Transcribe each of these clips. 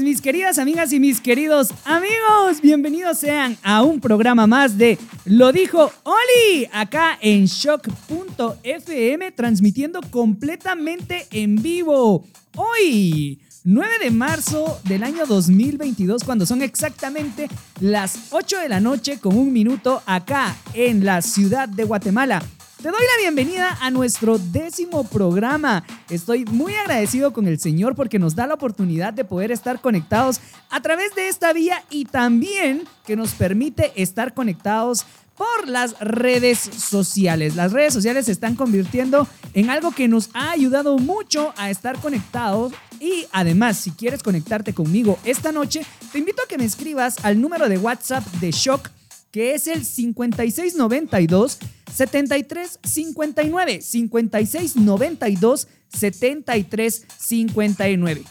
mis queridas amigas y mis queridos amigos. Bienvenidos sean a un programa más de Lo dijo Oli, acá en shock.fm, transmitiendo completamente en vivo. Hoy, 9 de marzo del año 2022, cuando son exactamente las 8 de la noche con un minuto acá en la ciudad de Guatemala. Te doy la bienvenida a nuestro décimo programa. Estoy muy agradecido con el Señor porque nos da la oportunidad de poder estar conectados a través de esta vía y también que nos permite estar conectados por las redes sociales. Las redes sociales se están convirtiendo en algo que nos ha ayudado mucho a estar conectados y además si quieres conectarte conmigo esta noche, te invito a que me escribas al número de WhatsApp de Shock que es el 5692 7359 5692 7359.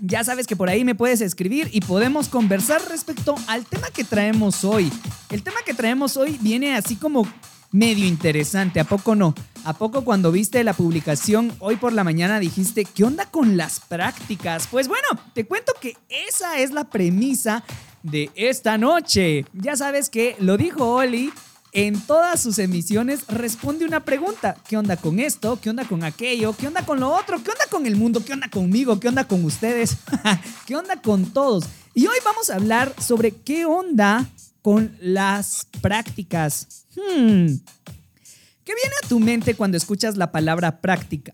Ya sabes que por ahí me puedes escribir y podemos conversar respecto al tema que traemos hoy. El tema que traemos hoy viene así como medio interesante, ¿a poco no? ¿A poco cuando viste la publicación hoy por la mañana dijiste, ¿qué onda con las prácticas? Pues bueno, te cuento que esa es la premisa de esta noche. Ya sabes que lo dijo Oli. En todas sus emisiones responde una pregunta. ¿Qué onda con esto? ¿Qué onda con aquello? ¿Qué onda con lo otro? ¿Qué onda con el mundo? ¿Qué onda conmigo? ¿Qué onda con ustedes? ¿Qué onda con todos? Y hoy vamos a hablar sobre qué onda con las prácticas. Hmm. ¿Qué viene a tu mente cuando escuchas la palabra práctica?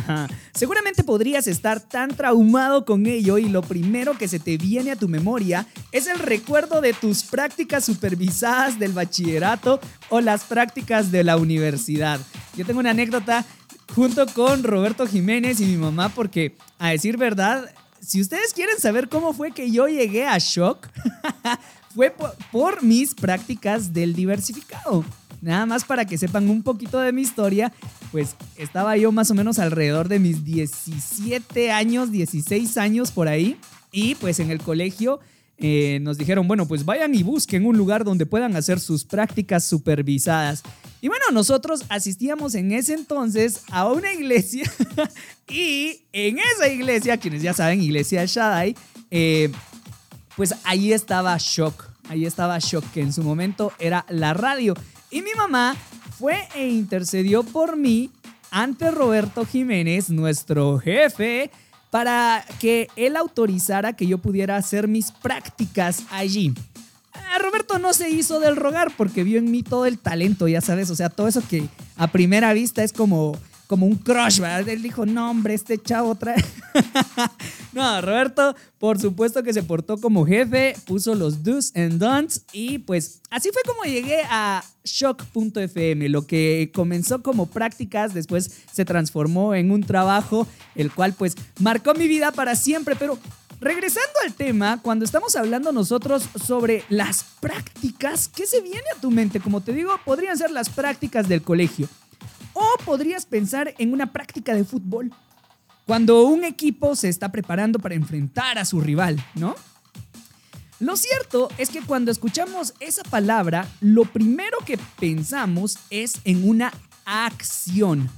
Seguramente podrías estar tan traumado con ello y lo primero que se te viene a tu memoria es el recuerdo de tus prácticas supervisadas del bachillerato o las prácticas de la universidad. Yo tengo una anécdota junto con Roberto Jiménez y mi mamá porque, a decir verdad, si ustedes quieren saber cómo fue que yo llegué a Shock, fue por, por mis prácticas del diversificado. Nada más para que sepan un poquito de mi historia, pues estaba yo más o menos alrededor de mis 17 años, 16 años por ahí. Y pues en el colegio eh, nos dijeron, bueno, pues vayan y busquen un lugar donde puedan hacer sus prácticas supervisadas. Y bueno, nosotros asistíamos en ese entonces a una iglesia y en esa iglesia, quienes ya saben, iglesia Shaddai, eh, pues ahí estaba Shock. Ahí estaba Shock, que en su momento era la radio. Y mi mamá fue e intercedió por mí ante Roberto Jiménez, nuestro jefe, para que él autorizara que yo pudiera hacer mis prácticas allí. A Roberto no se hizo del rogar porque vio en mí todo el talento, ya sabes, o sea, todo eso que a primera vista es como, como un crush, ¿verdad? Él dijo, no, hombre, este chavo trae... no, Roberto, por supuesto que se portó como jefe, puso los do's and don'ts y pues así fue como llegué a shock.fm. Lo que comenzó como prácticas, después se transformó en un trabajo, el cual pues marcó mi vida para siempre, pero... Regresando al tema, cuando estamos hablando nosotros sobre las prácticas, ¿qué se viene a tu mente? Como te digo, podrían ser las prácticas del colegio. Podrías pensar en una práctica de fútbol. Cuando un equipo se está preparando para enfrentar a su rival, ¿no? Lo cierto es que cuando escuchamos esa palabra, lo primero que pensamos es en una acción.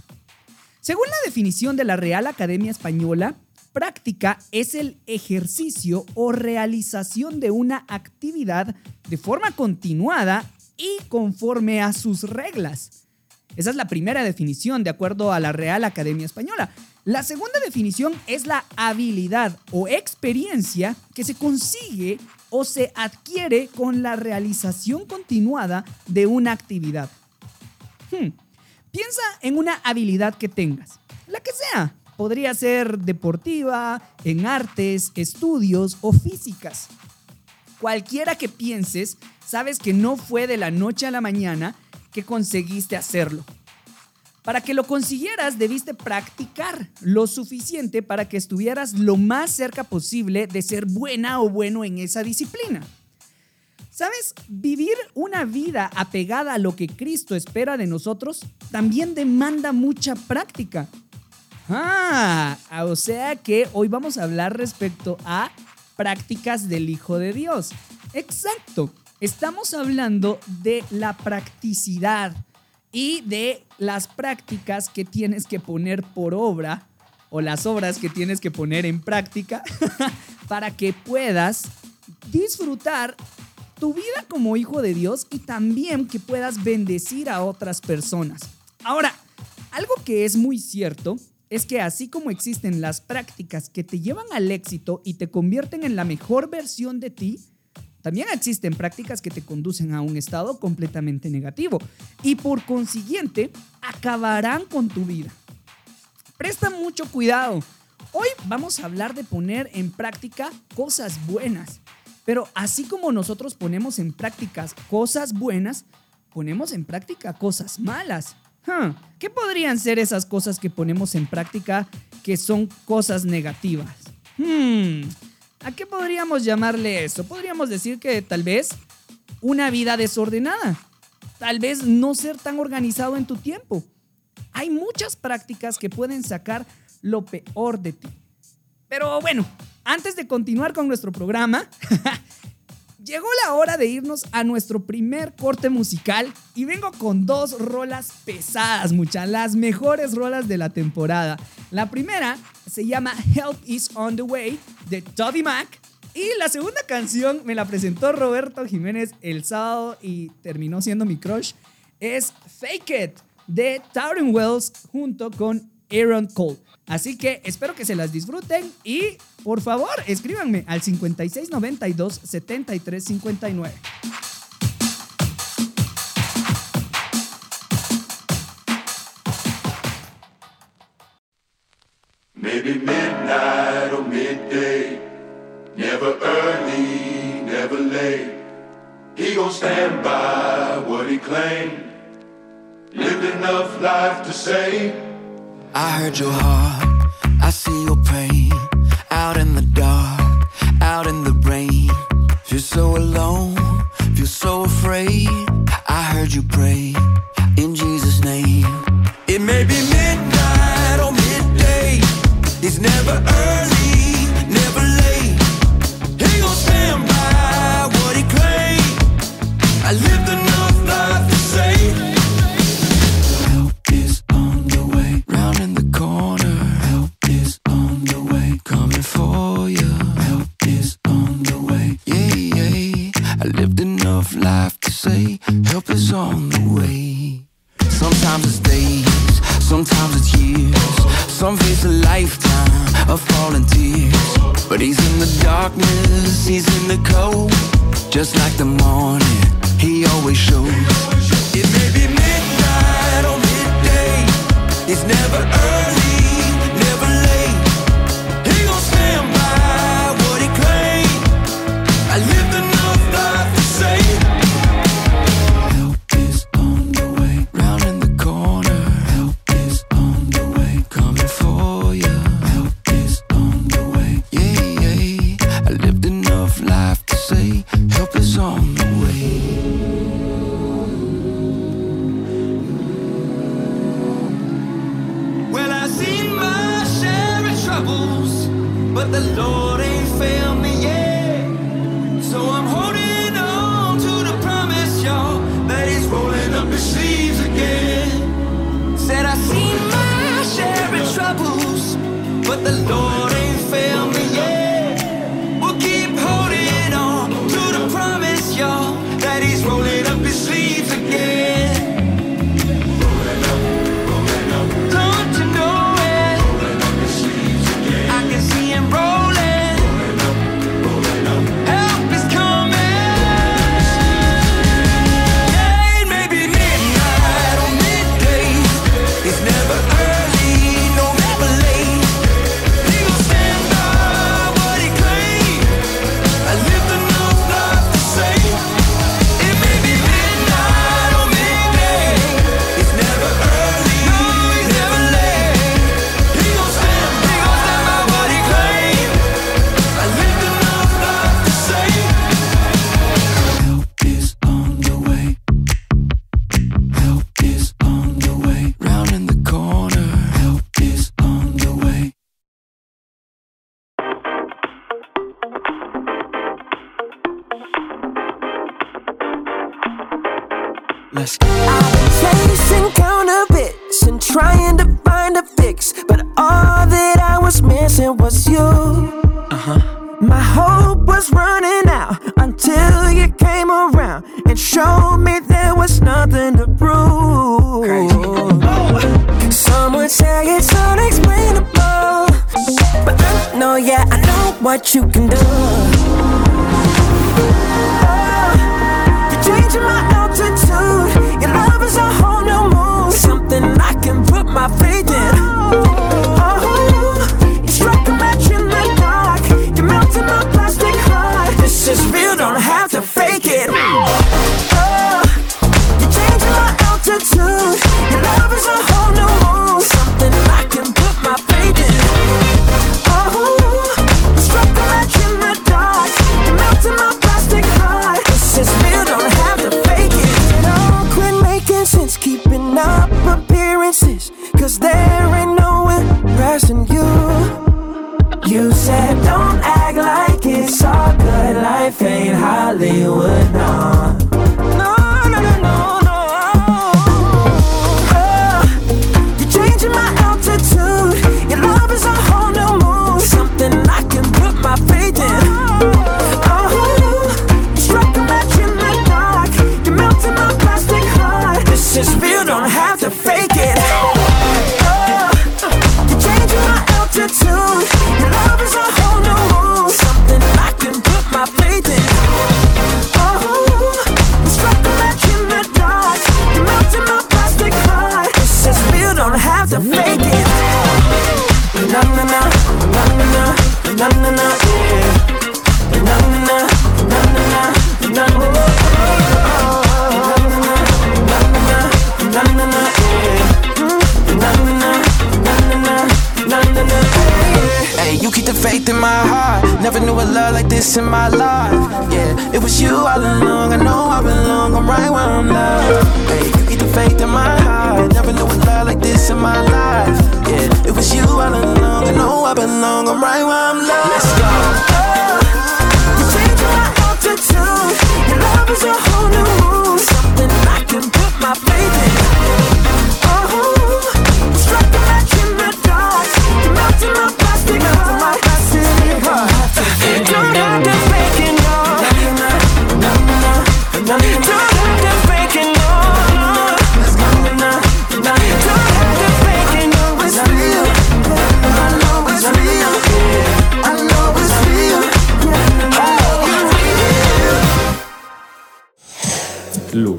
Según la definición de la Real Academia Española, práctica es el ejercicio o realización de una actividad de forma continuada y conforme a sus reglas. Esa es la primera definición de acuerdo a la Real Academia Española. La segunda definición es la habilidad o experiencia que se consigue o se adquiere con la realización continuada de una actividad. Hmm. Piensa en una habilidad que tengas, la que sea. Podría ser deportiva, en artes, estudios o físicas. Cualquiera que pienses, sabes que no fue de la noche a la mañana que conseguiste hacerlo. Para que lo consiguieras debiste practicar lo suficiente para que estuvieras lo más cerca posible de ser buena o bueno en esa disciplina. ¿Sabes? Vivir una vida apegada a lo que Cristo espera de nosotros también demanda mucha práctica. Ah, o sea que hoy vamos a hablar respecto a prácticas del Hijo de Dios. Exacto, estamos hablando de la practicidad y de las prácticas que tienes que poner por obra o las obras que tienes que poner en práctica para que puedas disfrutar tu vida como hijo de Dios y también que puedas bendecir a otras personas. Ahora, algo que es muy cierto es que así como existen las prácticas que te llevan al éxito y te convierten en la mejor versión de ti, también existen prácticas que te conducen a un estado completamente negativo y por consiguiente acabarán con tu vida. Presta mucho cuidado. Hoy vamos a hablar de poner en práctica cosas buenas. Pero así como nosotros ponemos en prácticas cosas buenas, ponemos en práctica cosas malas. ¿Qué podrían ser esas cosas que ponemos en práctica que son cosas negativas? Hmm, ¿A qué podríamos llamarle eso? Podríamos decir que tal vez una vida desordenada. Tal vez no ser tan organizado en tu tiempo. Hay muchas prácticas que pueden sacar lo peor de ti. Pero bueno, antes de continuar con nuestro programa, Llegó la hora de irnos a nuestro primer corte musical y vengo con dos rolas pesadas, muchas, las mejores rolas de la temporada. La primera se llama Help is on the Way de Toby Mac y la segunda canción me la presentó Roberto Jiménez el sábado y terminó siendo mi crush. Es Fake It de Tauren Wells junto con Aaron Cole. Así que espero que se las disfruten y por favor escríbanme al 5692 7359. Maybe midnight or midday, never early, never late. He gon' stand by what he claimed, lived enough life to say. I heard your heart, I see your pain.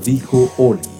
Dijo Oli.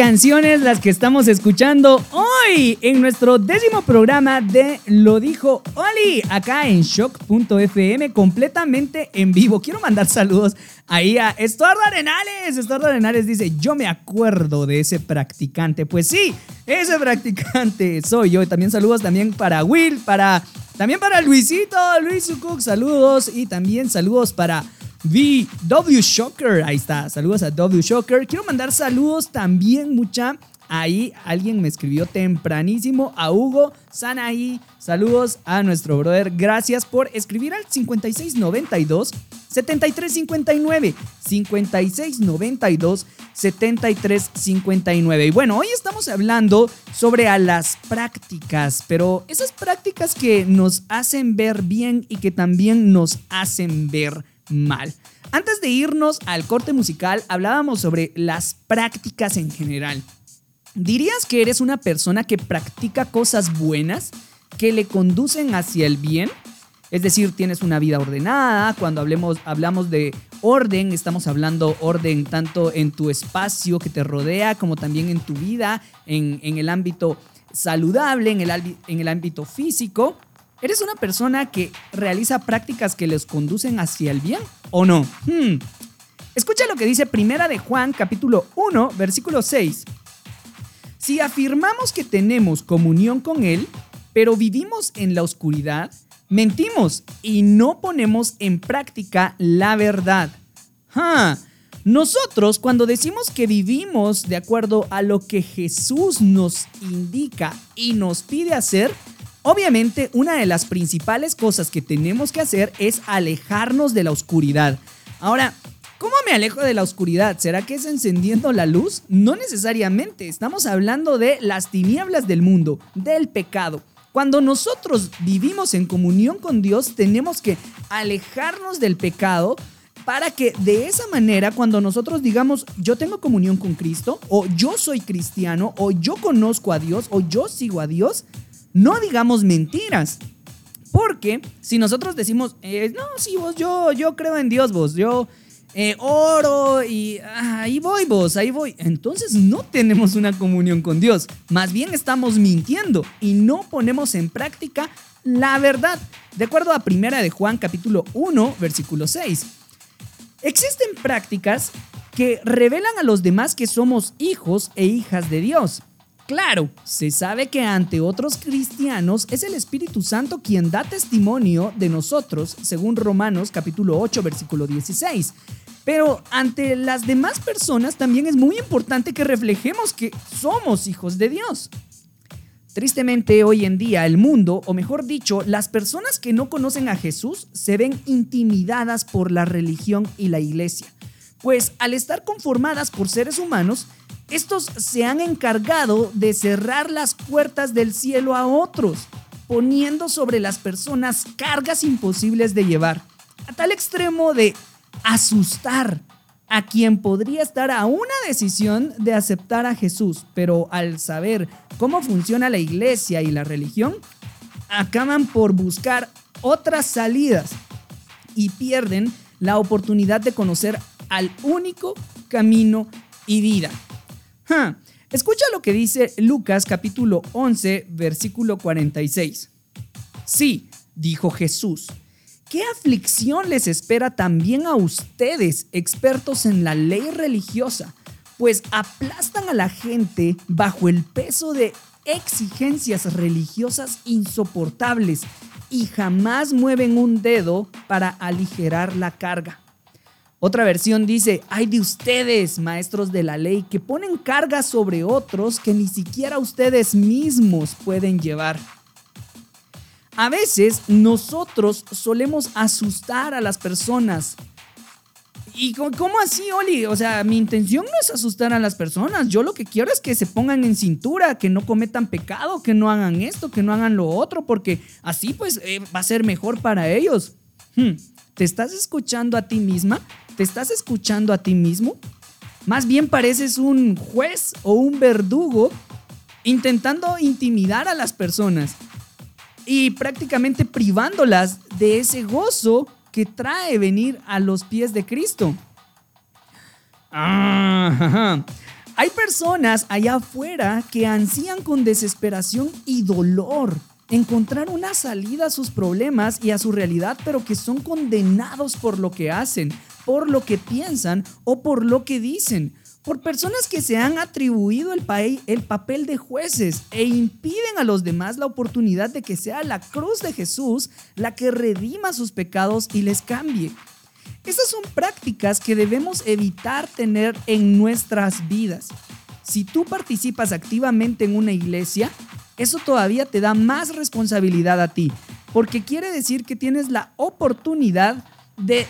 Canciones las que estamos escuchando hoy en nuestro décimo programa de Lo dijo Oli, acá en shock.fm, completamente en vivo. Quiero mandar saludos ahí a Estuardo Arenales. Estuardo Arenales dice, yo me acuerdo de ese practicante. Pues sí, ese practicante soy yo. Y también saludos también para Will, para... También para Luisito, Luis Sukuk, saludos. Y también saludos para W Shocker, ahí está. Saludos a W Shocker. Quiero mandar saludos también, mucha. Ahí alguien me escribió tempranísimo a Hugo Sanaí. Saludos a nuestro brother. Gracias por escribir al 5692 7359. 5692 7359. Y bueno, hoy estamos hablando sobre a las prácticas, pero esas prácticas que nos hacen ver bien y que también nos hacen ver mal. Antes de irnos al corte musical, hablábamos sobre las prácticas en general. ¿Dirías que eres una persona que practica cosas buenas que le conducen hacia el bien? Es decir, tienes una vida ordenada. Cuando hablemos, hablamos de orden, estamos hablando orden tanto en tu espacio que te rodea como también en tu vida, en, el ámbito saludable, en el, en el ámbito físico. ¿Eres una persona que realiza prácticas que les conducen hacia el bien o no? Hmm. Escucha lo que dice Primera de Juan, capítulo 1, versículo 6. Si afirmamos que tenemos comunión con Él, pero vivimos en la oscuridad, mentimos y no ponemos en práctica la verdad. Ah, Nosotros cuando decimos que vivimos de acuerdo a lo que Jesús nos indica y nos pide hacer, obviamente una de las principales cosas que tenemos que hacer es alejarnos de la oscuridad. Ahora, ¿Cómo me alejo de la oscuridad? ¿Será que es encendiendo la luz? No necesariamente, estamos hablando de las tinieblas del mundo, del pecado. Cuando nosotros vivimos en comunión con Dios, tenemos que alejarnos del pecado para que de esa manera cuando nosotros digamos yo tengo comunión con Cristo o yo soy cristiano o yo conozco a Dios o yo sigo a Dios, no digamos mentiras. Porque si nosotros decimos, eh, no, sí, vos, yo, yo creo en Dios, vos, yo, eh, oro y ah, ahí voy vos, ahí voy. Entonces no tenemos una comunión con Dios. Más bien estamos mintiendo y no ponemos en práctica la verdad. De acuerdo a Primera de Juan capítulo 1, versículo 6. Existen prácticas que revelan a los demás que somos hijos e hijas de Dios. Claro, se sabe que ante otros cristianos es el Espíritu Santo quien da testimonio de nosotros, según Romanos capítulo 8, versículo 16. Pero ante las demás personas también es muy importante que reflejemos que somos hijos de Dios. Tristemente hoy en día el mundo, o mejor dicho, las personas que no conocen a Jesús se ven intimidadas por la religión y la iglesia. Pues al estar conformadas por seres humanos, estos se han encargado de cerrar las puertas del cielo a otros, poniendo sobre las personas cargas imposibles de llevar, a tal extremo de asustar a quien podría estar a una decisión de aceptar a Jesús, pero al saber cómo funciona la iglesia y la religión, acaban por buscar otras salidas y pierden la oportunidad de conocer al único camino y vida. Escucha lo que dice Lucas capítulo 11, versículo 46. Sí, dijo Jesús, ¿qué aflicción les espera también a ustedes, expertos en la ley religiosa? Pues aplastan a la gente bajo el peso de exigencias religiosas insoportables y jamás mueven un dedo para aligerar la carga. Otra versión dice, hay de ustedes, maestros de la ley, que ponen cargas sobre otros que ni siquiera ustedes mismos pueden llevar. A veces nosotros solemos asustar a las personas. ¿Y cómo así, Oli? O sea, mi intención no es asustar a las personas. Yo lo que quiero es que se pongan en cintura, que no cometan pecado, que no hagan esto, que no hagan lo otro, porque así pues eh, va a ser mejor para ellos. Hmm, ¿Te estás escuchando a ti misma? ¿Te estás escuchando a ti mismo? Más bien pareces un juez o un verdugo intentando intimidar a las personas y prácticamente privándolas de ese gozo que trae venir a los pies de Cristo. Ah, Hay personas allá afuera que ansían con desesperación y dolor encontrar una salida a sus problemas y a su realidad, pero que son condenados por lo que hacen, por lo que piensan o por lo que dicen, por personas que se han atribuido el, el papel de jueces e impiden a los demás la oportunidad de que sea la cruz de Jesús la que redima sus pecados y les cambie. Esas son prácticas que debemos evitar tener en nuestras vidas. Si tú participas activamente en una iglesia, eso todavía te da más responsabilidad a ti, porque quiere decir que tienes la oportunidad de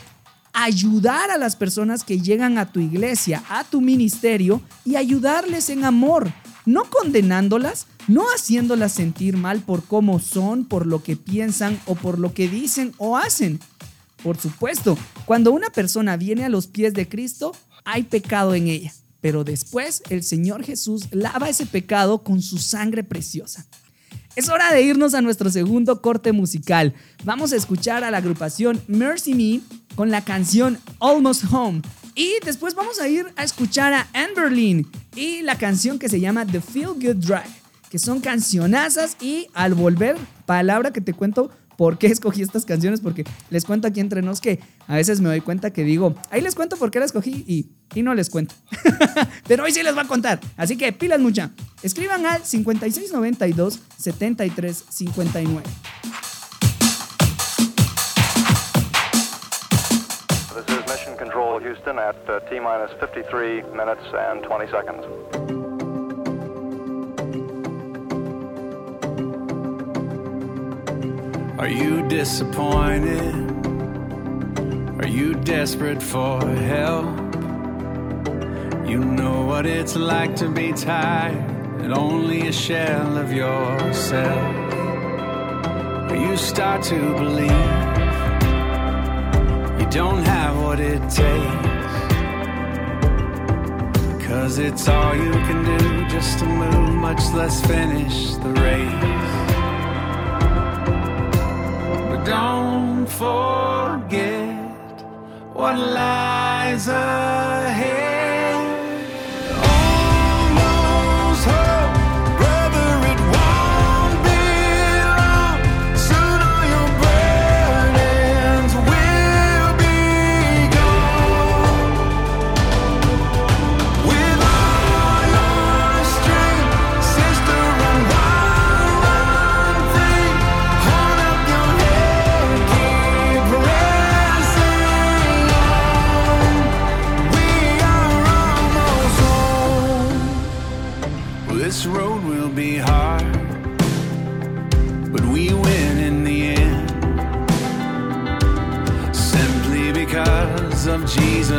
ayudar a las personas que llegan a tu iglesia, a tu ministerio y ayudarles en amor, no condenándolas, no haciéndolas sentir mal por cómo son, por lo que piensan o por lo que dicen o hacen. Por supuesto, cuando una persona viene a los pies de Cristo, hay pecado en ella, pero después el Señor Jesús lava ese pecado con su sangre preciosa. Es hora de irnos a nuestro segundo corte musical. Vamos a escuchar a la agrupación Mercy Me con la canción Almost Home. Y después vamos a ir a escuchar a Amberlyn y la canción que se llama The Feel Good Drag, que son cancionazas y al volver, palabra que te cuento por qué escogí estas canciones, porque les cuento aquí entre nos que a veces me doy cuenta que digo, ahí les cuento por qué las escogí y, y no les cuento. Pero hoy sí les va a contar. Así que pilas mucha. Escriban al 5692 7359. This is Mission Control Houston at uh, T minus 53 minutes and 20 seconds. Are you disappointed? Are you desperate for help? You know what it's like to be tired and only a shell of yourself. You start to believe you don't have what it takes. Cause it's all you can do just to move, much less finish the race. don't forget what lies ahead.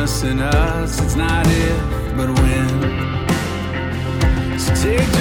us and us. It's not if, but when. So take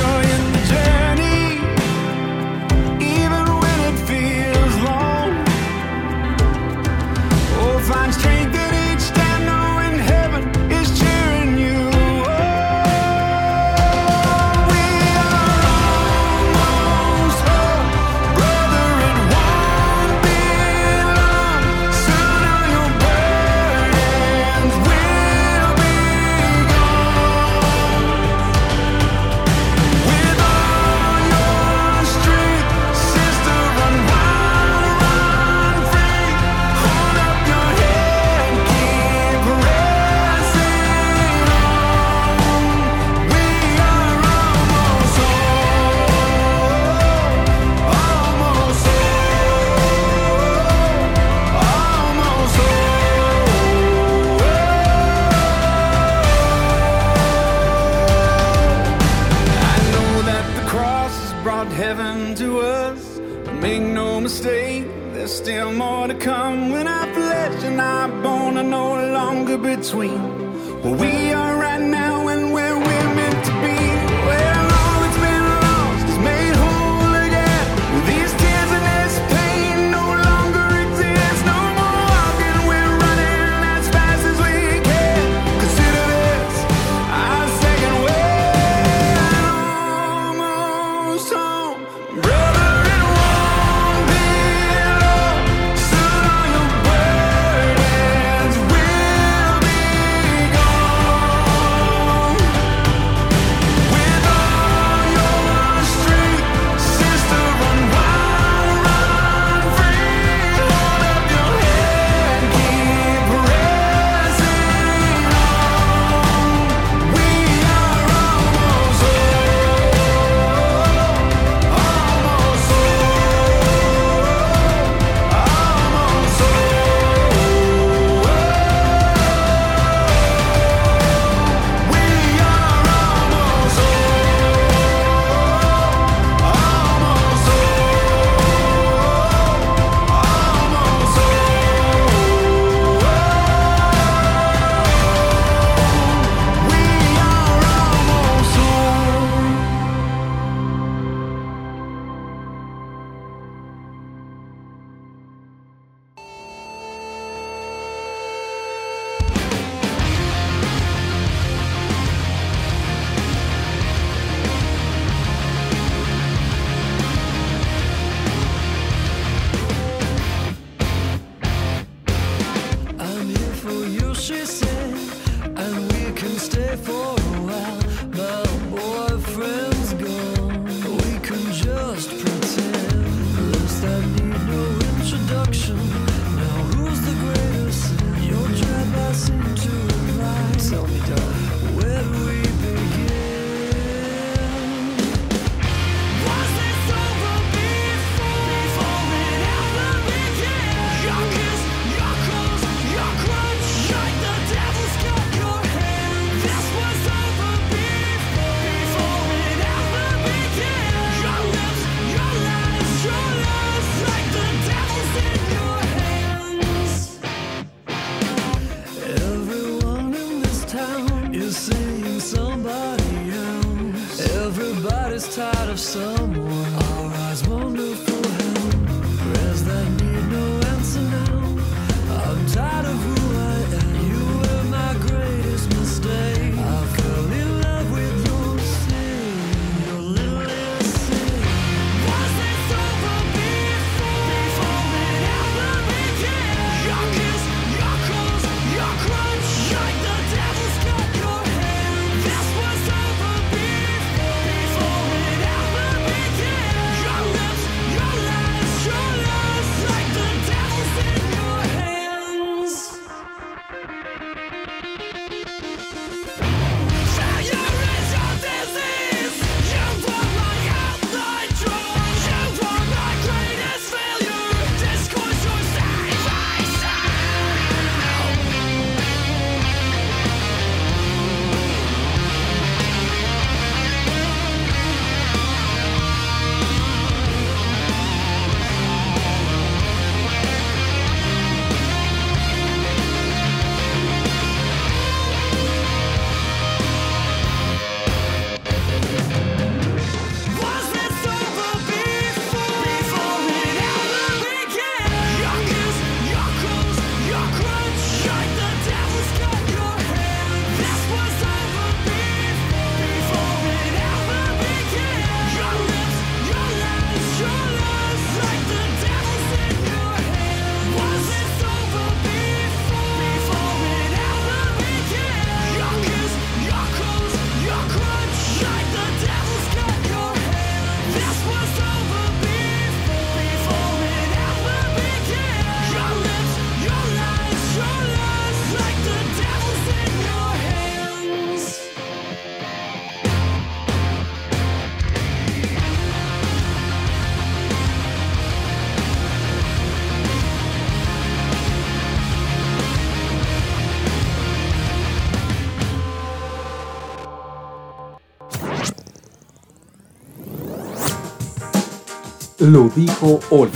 Lo dijo Oli.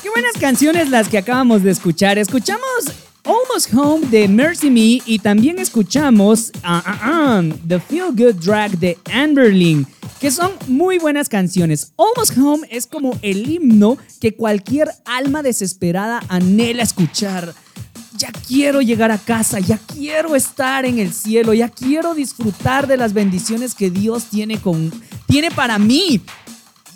Qué buenas canciones las que acabamos de escuchar. Escuchamos Almost Home de Mercy Me y también escuchamos ah, ah, The Feel Good Drag de Amberlin, que son muy buenas canciones. Almost Home es como el himno que cualquier alma desesperada anhela escuchar. Ya quiero llegar a casa, ya quiero estar en el cielo, ya quiero disfrutar de las bendiciones que Dios tiene, con, tiene para mí.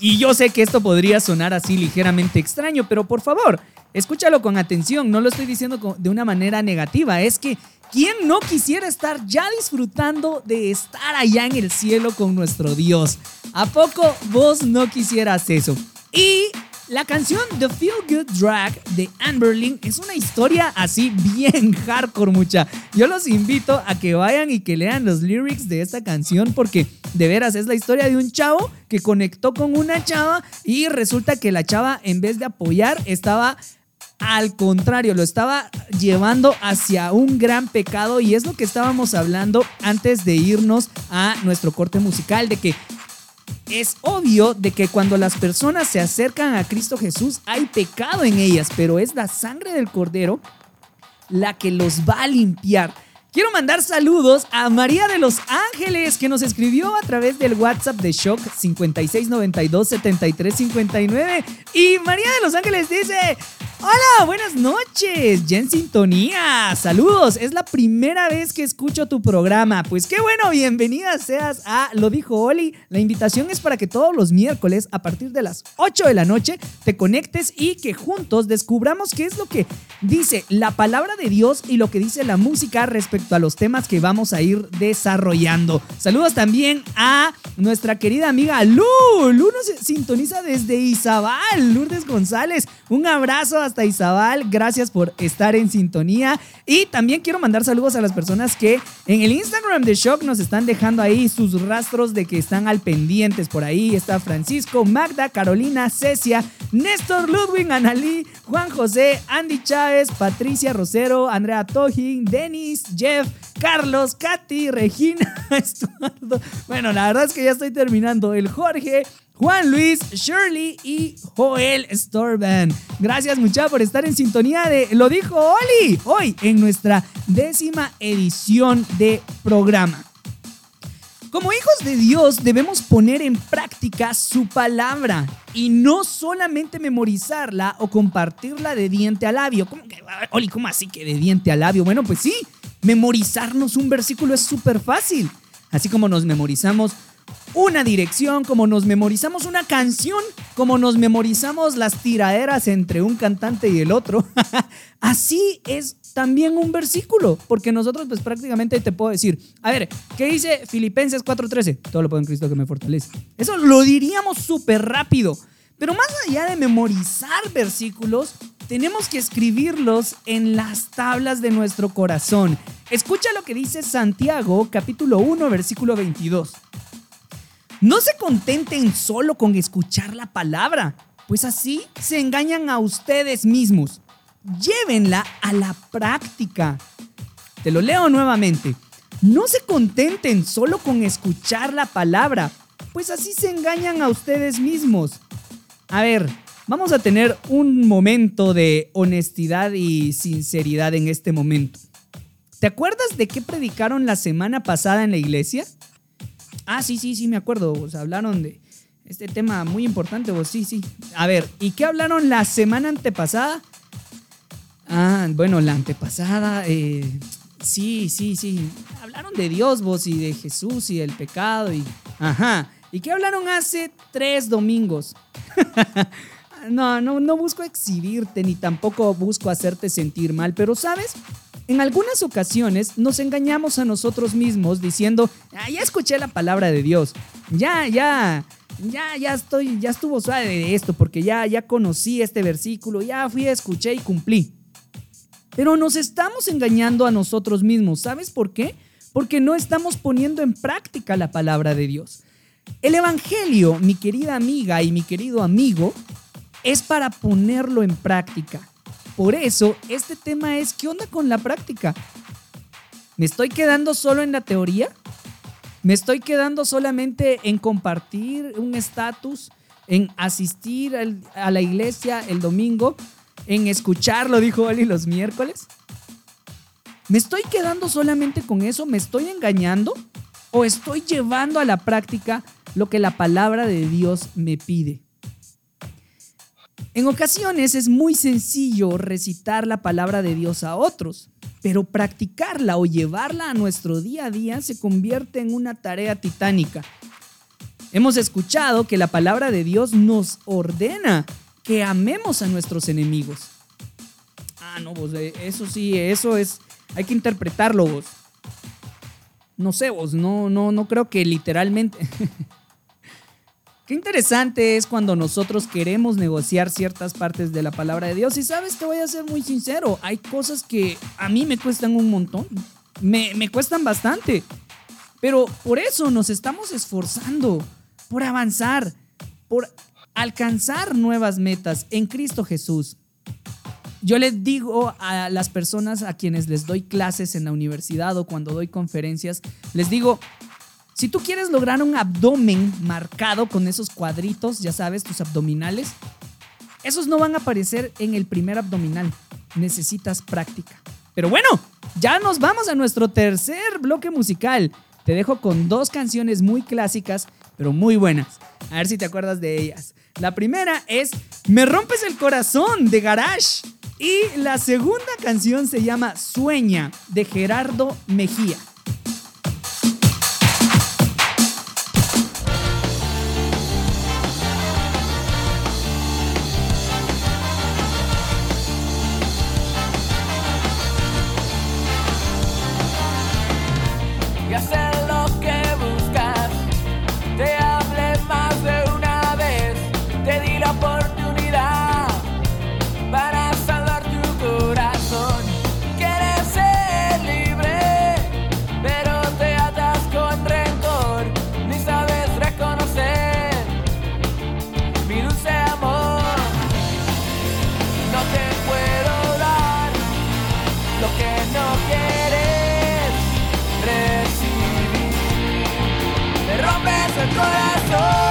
Y yo sé que esto podría sonar así ligeramente extraño, pero por favor, escúchalo con atención. No lo estoy diciendo de una manera negativa. Es que, ¿quién no quisiera estar ya disfrutando de estar allá en el cielo con nuestro Dios? ¿A poco vos no quisieras eso? Y la canción The Feel Good Drag de Amberlin es una historia así bien hardcore, mucha. Yo los invito a que vayan y que lean los lyrics de esta canción porque de veras es la historia de un chavo que conectó con una chava y resulta que la chava en vez de apoyar estaba al contrario, lo estaba llevando hacia un gran pecado y es lo que estábamos hablando antes de irnos a nuestro corte musical de que es obvio de que cuando las personas se acercan a Cristo Jesús hay pecado en ellas, pero es la sangre del cordero la que los va a limpiar. Quiero mandar saludos a María de los Ángeles que nos escribió a través del WhatsApp de Shock 5692-7359 y María de los Ángeles dice, hola, buenas noches, ya en sintonía, saludos, es la primera vez que escucho tu programa, pues qué bueno, bienvenida seas a Lo dijo Oli, la invitación es para que todos los miércoles a partir de las 8 de la noche te conectes y que juntos descubramos qué es lo que dice la palabra de Dios y lo que dice la música respecto a los temas que vamos a ir desarrollando. Saludos también a nuestra querida amiga Lu. Lu nos sintoniza desde Izabal, Lourdes González. Un abrazo hasta Izabal. Gracias por estar en sintonía. Y también quiero mandar saludos a las personas que en el Instagram de Shock nos están dejando ahí sus rastros de que están al pendientes. Por ahí está Francisco, Magda, Carolina, Cecia, Néstor, Ludwig, Analí, Juan José, Andy Chávez, Patricia Rosero, Andrea Tojin, Denis, Jeff, Carlos, Katy, Regina, Estuardo. Bueno, la verdad es que ya estoy terminando. El Jorge, Juan Luis, Shirley y Joel Storban. Gracias mucha por estar en sintonía de Lo dijo Oli hoy en nuestra décima edición de programa. Como hijos de Dios debemos poner en práctica su palabra y no solamente memorizarla o compartirla de diente a labio. ¿Cómo que, Oli, ¿cómo así que de diente a labio? Bueno, pues sí, memorizarnos un versículo es súper fácil. Así como nos memorizamos una dirección, como nos memorizamos una canción, como nos memorizamos las tiraderas entre un cantante y el otro. Así es también un versículo, porque nosotros pues prácticamente te puedo decir, a ver, ¿qué dice Filipenses 4:13? Todo lo puedo en Cristo que me fortalece. Eso lo diríamos súper rápido, pero más allá de memorizar versículos, tenemos que escribirlos en las tablas de nuestro corazón. Escucha lo que dice Santiago capítulo 1 versículo 22. No se contenten solo con escuchar la palabra, pues así se engañan a ustedes mismos. Llévenla a la práctica. Te lo leo nuevamente. No se contenten solo con escuchar la palabra, pues así se engañan a ustedes mismos. A ver, vamos a tener un momento de honestidad y sinceridad en este momento. ¿Te acuerdas de qué predicaron la semana pasada en la iglesia? Ah, sí, sí, sí, me acuerdo. Sea, hablaron de este tema muy importante. Vos, sí, sí. A ver, ¿y qué hablaron la semana antepasada? Ah, bueno, la antepasada. eh, sí, sí, sí. Hablaron de Dios, vos, y de Jesús y del pecado. Y. Ajá. ¿Y qué hablaron hace tres domingos? no, no, no busco exhibirte ni tampoco busco hacerte sentir mal, pero sabes, en algunas ocasiones nos engañamos a nosotros mismos diciendo, "Ah, ya escuché la palabra de Dios, ya, ya, ya, ya estoy, ya estuvo suave de esto, porque ya, ya conocí este versículo, ya fui, escuché y cumplí. Pero nos estamos engañando a nosotros mismos, ¿sabes por qué? Porque no estamos poniendo en práctica la palabra de Dios. El Evangelio, mi querida amiga y mi querido amigo, es para ponerlo en práctica. Por eso, este tema es, ¿qué onda con la práctica? ¿Me estoy quedando solo en la teoría? ¿Me estoy quedando solamente en compartir un estatus, en asistir a la iglesia el domingo, en escucharlo, dijo Oli, los miércoles? ¿Me estoy quedando solamente con eso? ¿Me estoy engañando? ¿O estoy llevando a la práctica lo que la palabra de Dios me pide? En ocasiones es muy sencillo recitar la palabra de Dios a otros, pero practicarla o llevarla a nuestro día a día se convierte en una tarea titánica. Hemos escuchado que la palabra de Dios nos ordena que amemos a nuestros enemigos. Ah, no, vos, eh, eso sí, eso es, hay que interpretarlo vos. No sé vos, no, no, no creo que literalmente... Qué interesante es cuando nosotros queremos negociar ciertas partes de la palabra de Dios. Y sabes, te voy a ser muy sincero, hay cosas que a mí me cuestan un montón. Me, me cuestan bastante. Pero por eso nos estamos esforzando, por avanzar, por alcanzar nuevas metas en Cristo Jesús. Yo les digo a las personas a quienes les doy clases en la universidad o cuando doy conferencias, les digo, si tú quieres lograr un abdomen marcado con esos cuadritos, ya sabes, tus abdominales, esos no van a aparecer en el primer abdominal. Necesitas práctica. Pero bueno, ya nos vamos a nuestro tercer bloque musical. Te dejo con dos canciones muy clásicas, pero muy buenas. A ver si te acuerdas de ellas. La primera es Me rompes el corazón de Garage. Y la segunda canción se llama Sueña de Gerardo Mejía. at all.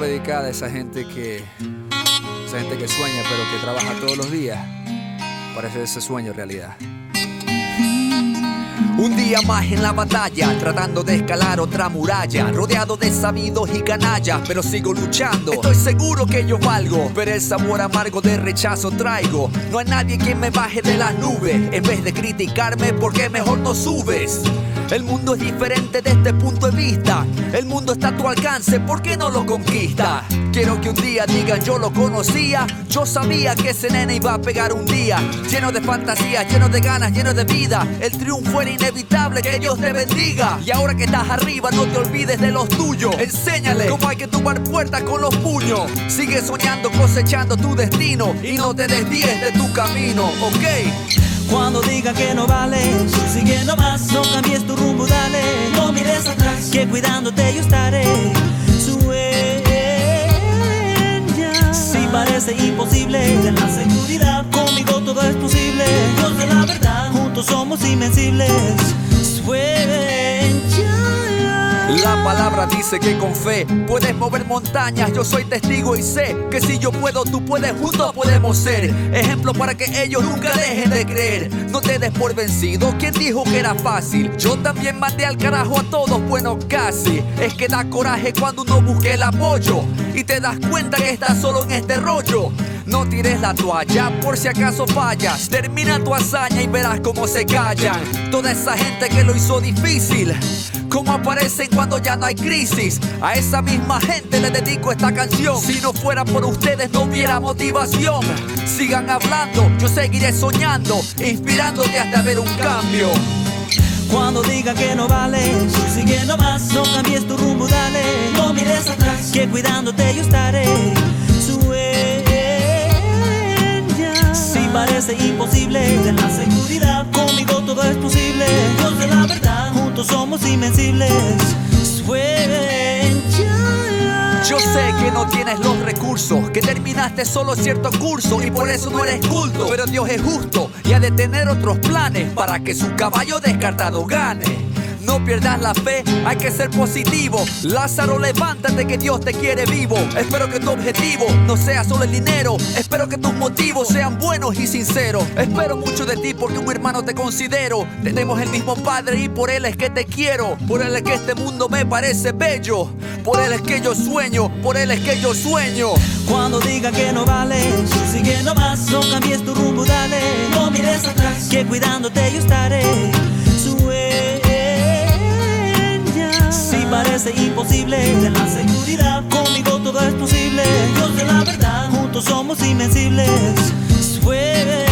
Dedicada a esa gente que. Esa gente que sueña pero que trabaja todos los días para hacer ese sueño realidad. Un día más en la batalla, tratando de escalar otra muralla, rodeado de sabidos y canallas, pero sigo luchando. Estoy seguro que yo valgo, pero el sabor amargo de rechazo traigo. No hay nadie que me baje de las nubes, en vez de criticarme, porque mejor no subes. El mundo es diferente de este punto de vista. El mundo está a tu alcance, ¿por qué no lo conquista? Quiero que un día digan yo lo conocía. Yo sabía que ese nene iba a pegar un día. Lleno de fantasías, lleno de ganas, lleno de vida. El triunfo era inevitable, que Dios te bendiga. Y ahora que estás arriba, no te olvides de los tuyos. Enséñale cómo hay que tumbar puertas con los puños. Sigue soñando, cosechando tu destino. Y no te desvíes de tu camino, ¿ok? Cuando digan que no vale, sigue nomás, no cambies tu rumbo, dale. No mires atrás, que cuidándote yo estaré. Sueña. Si parece imposible, ten la seguridad. Conmigo todo es posible. Dios de la verdad, juntos somos invencibles. Sueña. La palabra dice que con fe puedes mover montañas. Yo soy testigo y sé que si yo puedo, tú puedes, juntos podemos ser. Ejemplo para que ellos nunca dejen de creer. No te des por vencido. ¿Quién dijo que era fácil? Yo también mandé al carajo a todos, bueno, casi. Es que da coraje cuando uno busca el apoyo y te das cuenta que estás solo en este rollo. No tires la toalla por si acaso fallas. Termina tu hazaña y verás cómo se callan. Toda esa gente que lo hizo difícil. Cómo aparecen cuando ya no hay crisis. A esa misma gente le dedico esta canción. Si no fuera por ustedes no hubiera motivación. Sigan hablando, yo seguiré soñando, inspirándote hasta ver un cambio. Cuando digan que no vale, sigue nomás, no cambies tu rumbo, dale. No mires atrás, que cuidándote yo estaré. Sueña. Si parece imposible, la seguridad. Conmigo todo es posible. Dios de la verdad, somos invencibles. Yo sé que no tienes los recursos, que terminaste solo cierto curso y por eso no eres culto. Pero Dios es justo y ha de tener otros planes para que su caballo descartado gane. No pierdas la fe, hay que ser positivo. Lázaro, levántate que Dios te quiere vivo. Espero que tu objetivo no sea solo el dinero. Espero que tus motivos sean buenos y sinceros. Espero mucho de ti porque un hermano te considero. Tenemos el mismo padre y por él es que te quiero. Por él es que este mundo me parece bello. Por él es que yo sueño, por él es que yo sueño. Cuando digan que no vale, sigue nomás, no cambies tu rumbo, dale. No mires atrás, que cuidándote yo estaré. Sueña. Parece imposible, ten la seguridad. Conmigo todo es posible. Dios de la verdad, juntos somos invencibles. Sueña.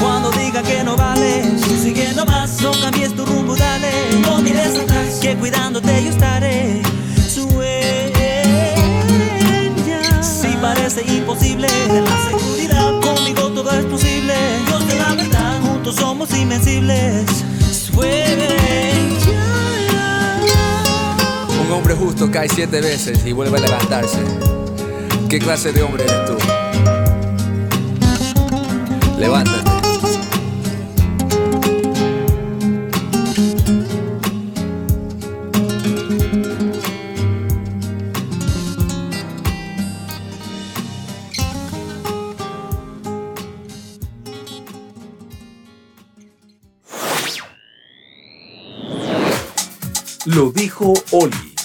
Cuando digan que no vale, sigue nomás, no cambies tu rumbo, dale. No mires atrás, que cuidándote yo estaré. Sueña. Si parece imposible, ten la seguridad. Conmigo todo es posible. Dios de la verdad, juntos somos invencibles. Sueña hombre justo cae siete veces y vuelve a levantarse. ¿Qué clase de hombre eres tú? Levántate. Lo dijo Oli.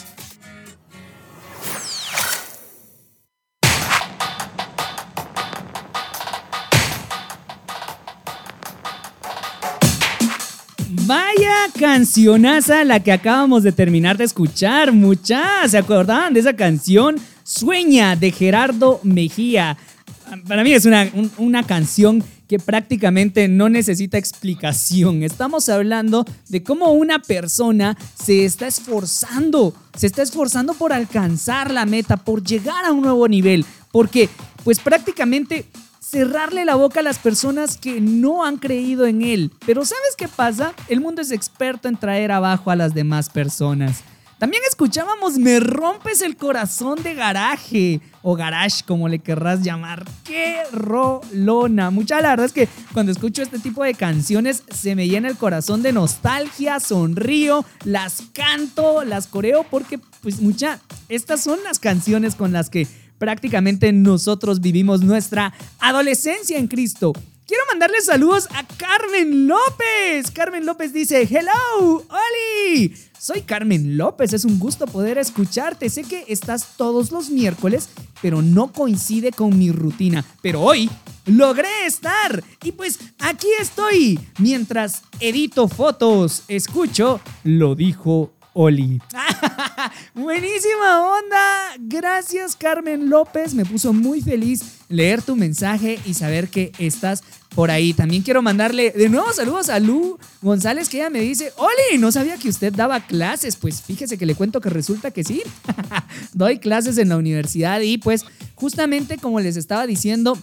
Cancionaza la que acabamos de terminar de escuchar, muchas. ¿Se acordaban de esa canción? Sueña de Gerardo Mejía. Para mí es una, un- una canción que prácticamente no necesita explicación. Estamos hablando de cómo una persona se está esforzando, se está esforzando por alcanzar la meta, por llegar a un nuevo nivel, porque pues prácticamente cerrarle la boca a las personas que no han creído en él. Pero ¿sabes qué pasa? El mundo es experto en traer abajo a las demás personas. También escuchábamos Me rompes el corazón de garaje o garage, como le querrás llamar. ¡Qué rolona! Mucha la verdad es que cuando escucho este tipo de canciones se me llena el corazón de nostalgia, sonrío, las canto, las coreo, porque pues mucha, estas son las canciones con las que prácticamente nosotros vivimos nuestra adolescencia en Cristo. Quiero mandarle saludos a Carmen López. Carmen López dice, hello, Oli. Soy Carmen López, es un gusto poder escucharte. Sé que estás todos los miércoles, pero no coincide con mi rutina. Pero hoy logré estar. Y pues aquí estoy. Mientras edito fotos, escucho, lo dijo Oli. Buenísima onda. Gracias Carmen López. Me puso muy feliz leer tu mensaje y saber que estás por ahí. También quiero mandarle de nuevo saludos a Lu González que ella me dice, Oli, no sabía que usted daba clases. Pues fíjese que le cuento que resulta que sí. Doy clases en la universidad y pues justamente como les estaba diciendo,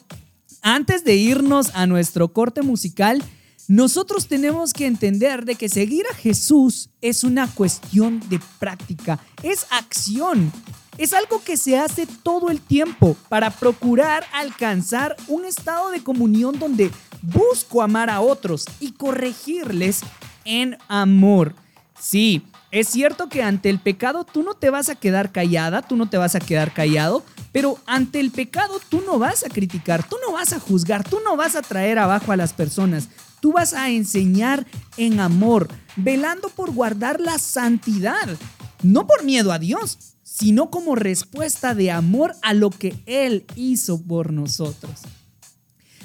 antes de irnos a nuestro corte musical, nosotros tenemos que entender de que seguir a Jesús es una cuestión de práctica, es acción. Es algo que se hace todo el tiempo para procurar alcanzar un estado de comunión donde busco amar a otros y corregirles en amor. Sí, es cierto que ante el pecado tú no te vas a quedar callada, tú no te vas a quedar callado, pero ante el pecado tú no vas a criticar, tú no vas a juzgar, tú no vas a traer abajo a las personas. Tú vas a enseñar en amor, velando por guardar la santidad, no por miedo a Dios, sino como respuesta de amor a lo que Él hizo por nosotros.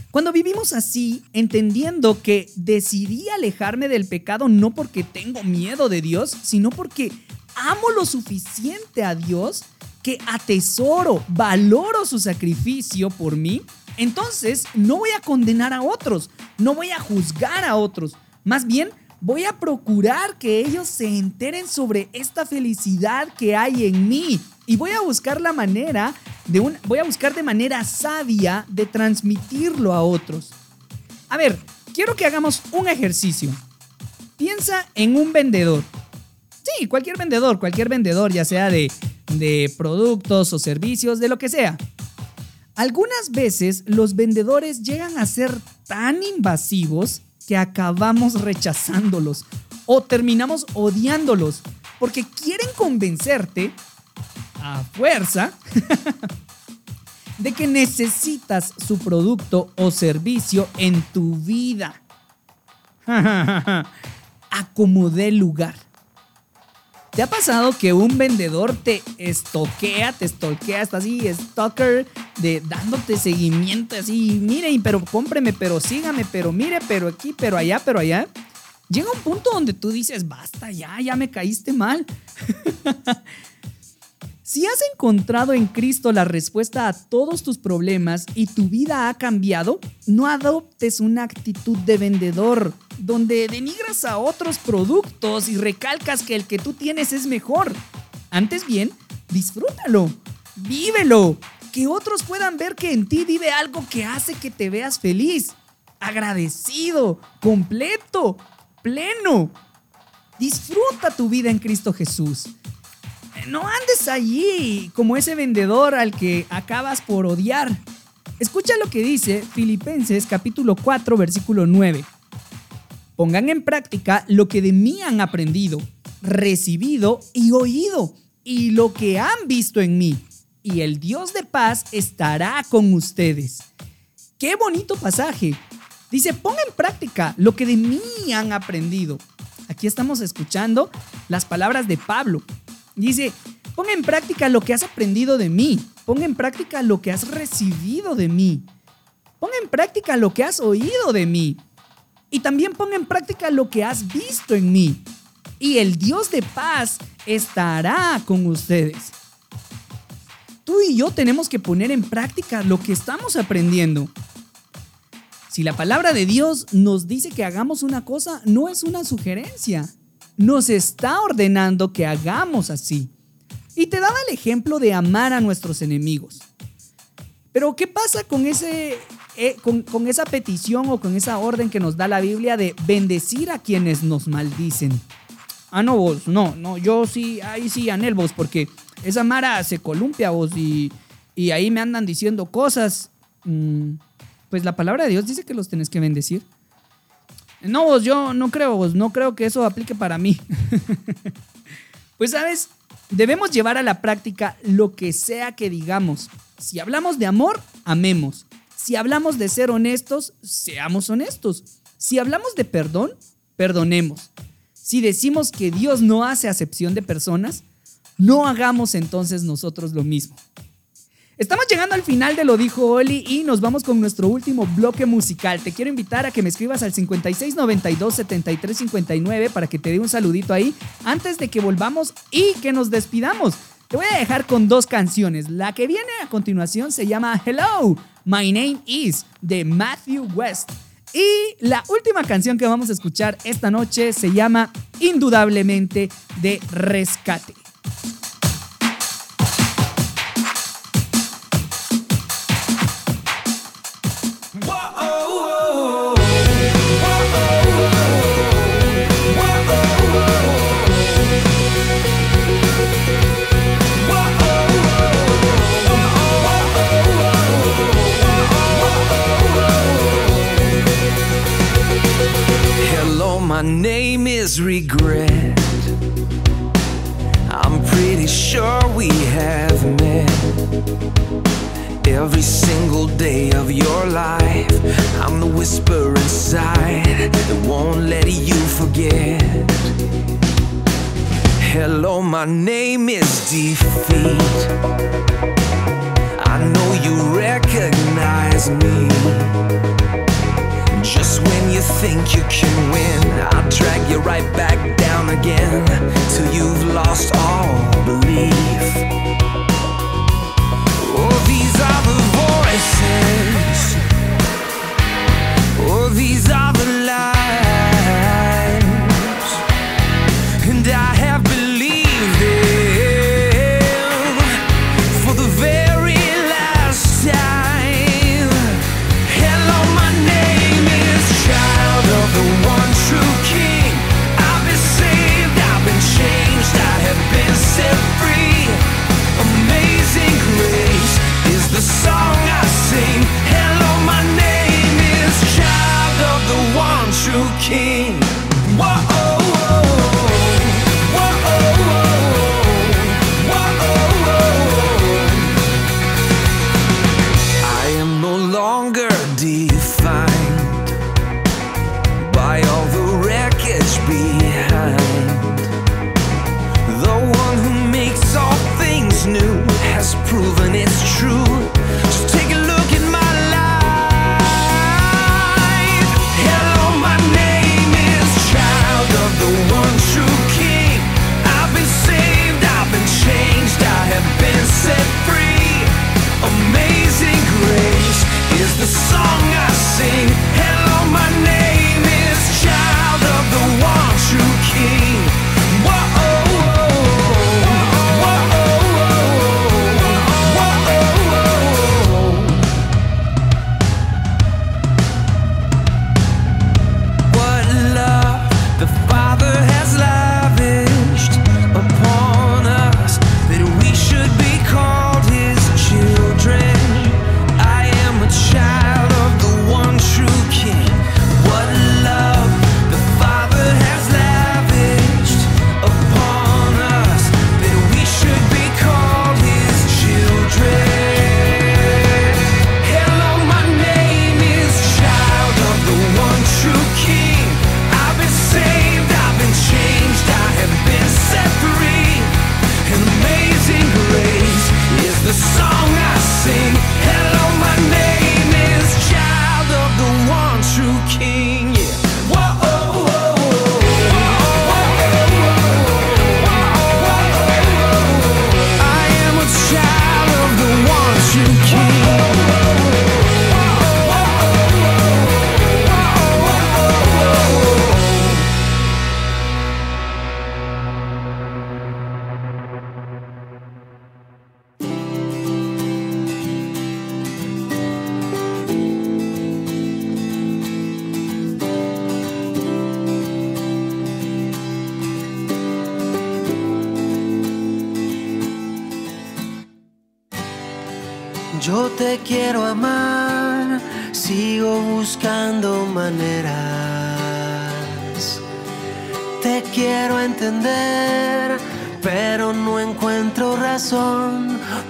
Cuando vivimos así, entendiendo que decidí alejarme del pecado no porque tengo miedo de Dios, sino porque amo lo suficiente a Dios, que atesoro, valoro su sacrificio por mí, entonces no voy a condenar a otros, no voy a juzgar a otros, más bien voy a procurar que ellos se enteren sobre esta felicidad que hay en mí y voy a buscar la manera de un voy a buscar de manera sabia de transmitirlo a otros. A ver, quiero que hagamos un ejercicio. Piensa en un vendedor. Sí, cualquier vendedor, cualquier vendedor, ya sea de, de productos o servicios, de lo que sea. Algunas veces los vendedores llegan a ser tan invasivos que acabamos rechazándolos o terminamos odiándolos porque quieren convencerte a fuerza de que necesitas su producto o servicio en tu vida. Acomodé lugar. ¿Te ha pasado que un vendedor te estoquea, te stalkea, está así, stalker, de dándote seguimiento así, mire, pero cómpreme, pero sígame, pero mire, pero aquí, pero allá, pero allá? Llega un punto donde tú dices, basta ya, ya me caíste mal. Si has encontrado en Cristo la respuesta a todos tus problemas y tu vida ha cambiado, no adoptes una actitud de vendedor donde denigras a otros productos y recalcas que el que tú tienes es mejor. Antes bien, disfrútalo, vívelo, que otros puedan ver que en ti vive algo que hace que te veas feliz, agradecido, completo, pleno. Disfruta tu vida en Cristo Jesús. No andes allí como ese vendedor al que acabas por odiar. Escucha lo que dice Filipenses capítulo 4 versículo 9. Pongan en práctica lo que de mí han aprendido, recibido y oído, y lo que han visto en mí, y el Dios de paz estará con ustedes. Qué bonito pasaje. Dice, pongan en práctica lo que de mí han aprendido. Aquí estamos escuchando las palabras de Pablo. Dice, pon en práctica lo que has aprendido de mí, pon en práctica lo que has recibido de mí, pon en práctica lo que has oído de mí y también pon en práctica lo que has visto en mí. Y el Dios de paz estará con ustedes. Tú y yo tenemos que poner en práctica lo que estamos aprendiendo. Si la palabra de Dios nos dice que hagamos una cosa, no es una sugerencia. Nos está ordenando que hagamos así. Y te daba el ejemplo de amar a nuestros enemigos. Pero ¿qué pasa con, ese, eh, con, esa petición o con esa orden que nos da la Biblia de bendecir a quienes nos maldicen? Ah, no, vos, no, no, yo sí, ahí sí anel vos, porque esa Mara se columpia vos y, y ahí me andan diciendo cosas. Mm, pues la palabra de Dios dice que los tenés que bendecir. No, vos, yo no creo, vos, no creo que eso aplique para mí. pues sabes, debemos llevar a la práctica lo que sea que digamos. Si hablamos de amor, amemos. Si hablamos de ser honestos, seamos honestos. Si hablamos de perdón, perdonemos. Si decimos que Dios no hace acepción de personas, no hagamos entonces nosotros lo mismo. Estamos llegando al final de Lo Dijo Oli y nos vamos con nuestro último bloque musical. Te quiero invitar a que me escribas al 5692-7359 para que te dé un saludito ahí antes de que volvamos y que nos despidamos. Te voy a dejar con dos canciones. La que viene a continuación se llama Hello, My Name Is de Matthew West. Y la última canción que vamos a escuchar esta noche se llama Indudablemente de Rescate. Hello, my name is Regret. I'm pretty sure we have met. Every single day of your life, I'm the whisper inside that won't let you forget. Hello, my name is Defeat. I know you recognize me. Just when you think you can win, I'll drag you right back down again till you've lost all belief. Oh, these are the voices. Oh, these are the lies. King.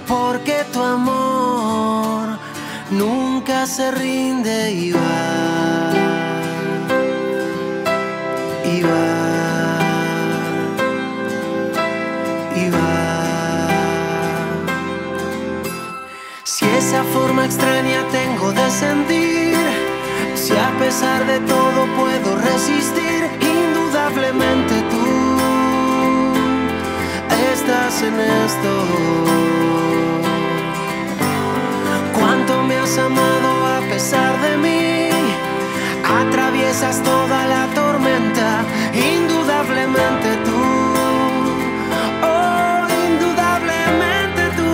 Porque tu amor nunca se rinde y va. Y va. Y. Si esa forma extraña tengo de sentir, si a pesar de todo puedo resistir, indudablemente estás en esto. Cuánto me has amado a pesar de mí, atraviesas toda la tormenta, indudablemente tú. Oh, indudablemente tú.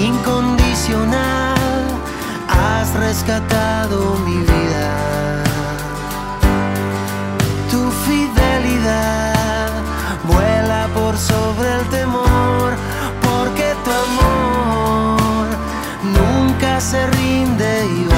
Incondicional, has rescatado mi vida. Sobre el temor, porque tu amor nunca se rinde y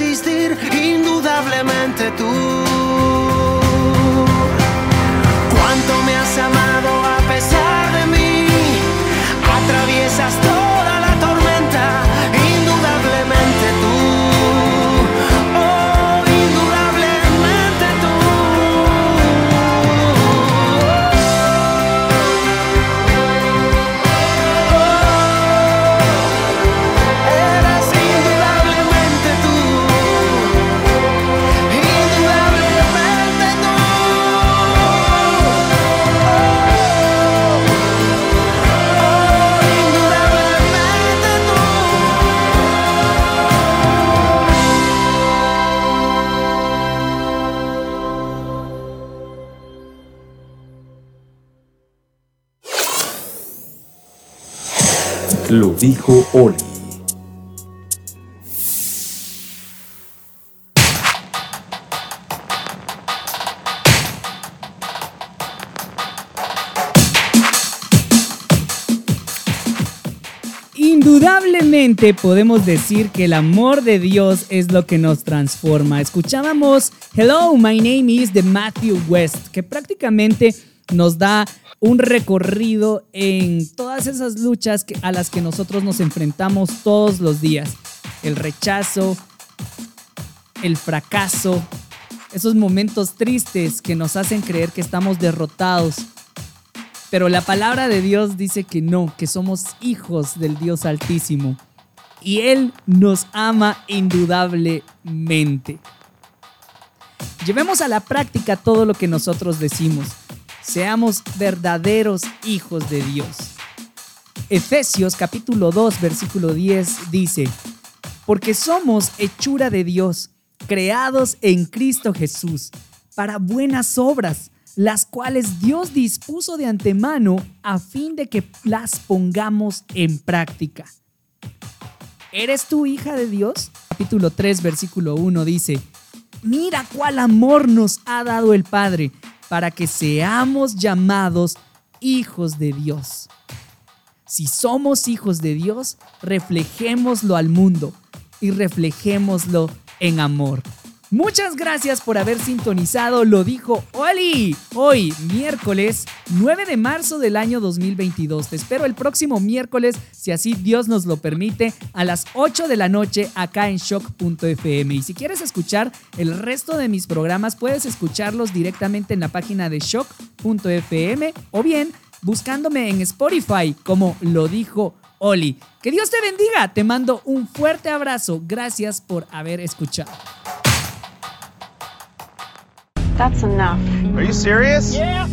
puedo resistir, Podemos decir que el amor de Dios es lo que nos transforma. Escuchábamos Hello, my name is de Matthew West, que prácticamente nos da un recorrido en todas esas luchas a las que nosotros nos enfrentamos todos los días. El rechazo, el fracaso, esos momentos tristes que nos hacen creer que estamos derrotados. Pero la palabra de Dios dice que no, que somos hijos del Dios Altísimo. Y Él nos ama indudablemente. Llevemos a la práctica todo lo que nosotros decimos. Seamos verdaderos hijos de Dios. Efesios capítulo 2 versículo 10 dice, porque somos hechura de Dios, creados en Cristo Jesús, para buenas obras, las cuales Dios dispuso de antemano a fin de que las pongamos en práctica. ¿Eres tú hija de Dios? Capítulo 3, versículo 1 dice, Mira cuál amor nos ha dado el Padre, para que seamos llamados hijos de Dios. Si somos hijos de Dios, reflejémoslo al mundo y reflejémoslo en amor. Muchas gracias por haber sintonizado, lo dijo Oli. Hoy, miércoles 9 de marzo del año 2022. Te espero el próximo miércoles, si así Dios nos lo permite, a las 8 de la noche acá en shock.fm. Y si quieres escuchar el resto de mis programas, puedes escucharlos directamente en la página de shock.fm o bien buscándome en Spotify como lo dijo Oli. Que Dios te bendiga, te mando un fuerte abrazo. Gracias por haber escuchado. That's enough. Are you serious? Yeah.